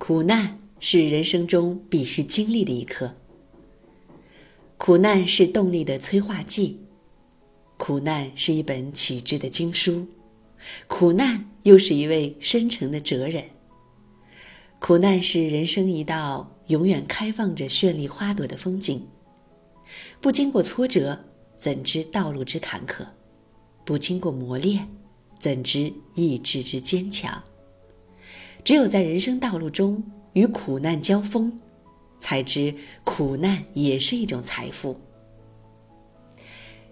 苦难是人生中必须经历的一刻。苦难是动力的催化剂，苦难是一本启智的经书，苦难又是一位深沉的哲人。苦难是人生一道永远开放着绚丽花朵的风景。不经过挫折，怎知道路之坎坷？不经过磨练，怎知意志之坚强？只有在人生道路中与苦难交锋，才知苦难也是一种财富。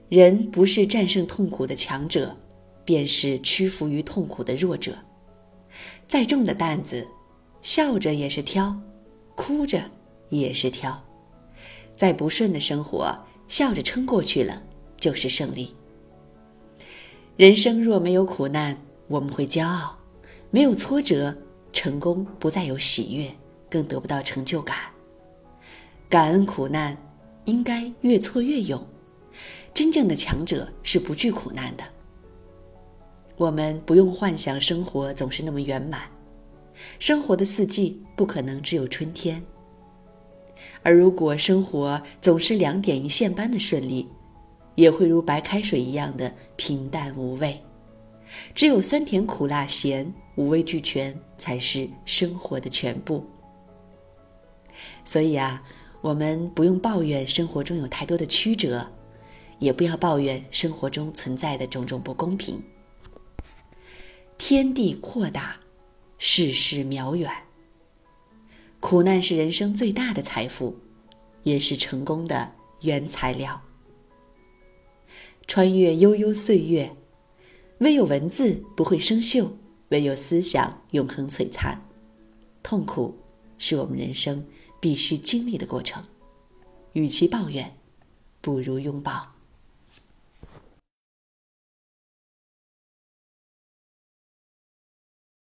人不是战胜痛苦的强者，便是屈服于痛苦的弱者。再重的担子。笑着也是挑，哭着也是挑。再不顺的生活，笑着撑过去了就是胜利。人生若没有苦难，我们会骄傲；没有挫折，成功不再有喜悦，更得不到成就感。感恩苦难，应该越挫越勇。真正的强者是不惧苦难的。我们不用幻想生活总是那么圆满。生活的四季不可能只有春天，而如果生活总是两点一线般的顺利，也会如白开水一样的平淡无味。只有酸甜苦辣咸五味俱全，才是生活的全部。所以啊，我们不用抱怨生活中有太多的曲折，也不要抱怨生活中存在的种种不公平。天地扩大。世事渺远，苦难是人生最大的财富，也是成功的原材料。穿越悠悠岁月，唯有文字不会生锈，唯有思想永恒璀璨。痛苦是我们人生必须经历的过程，与其抱怨，不如拥抱。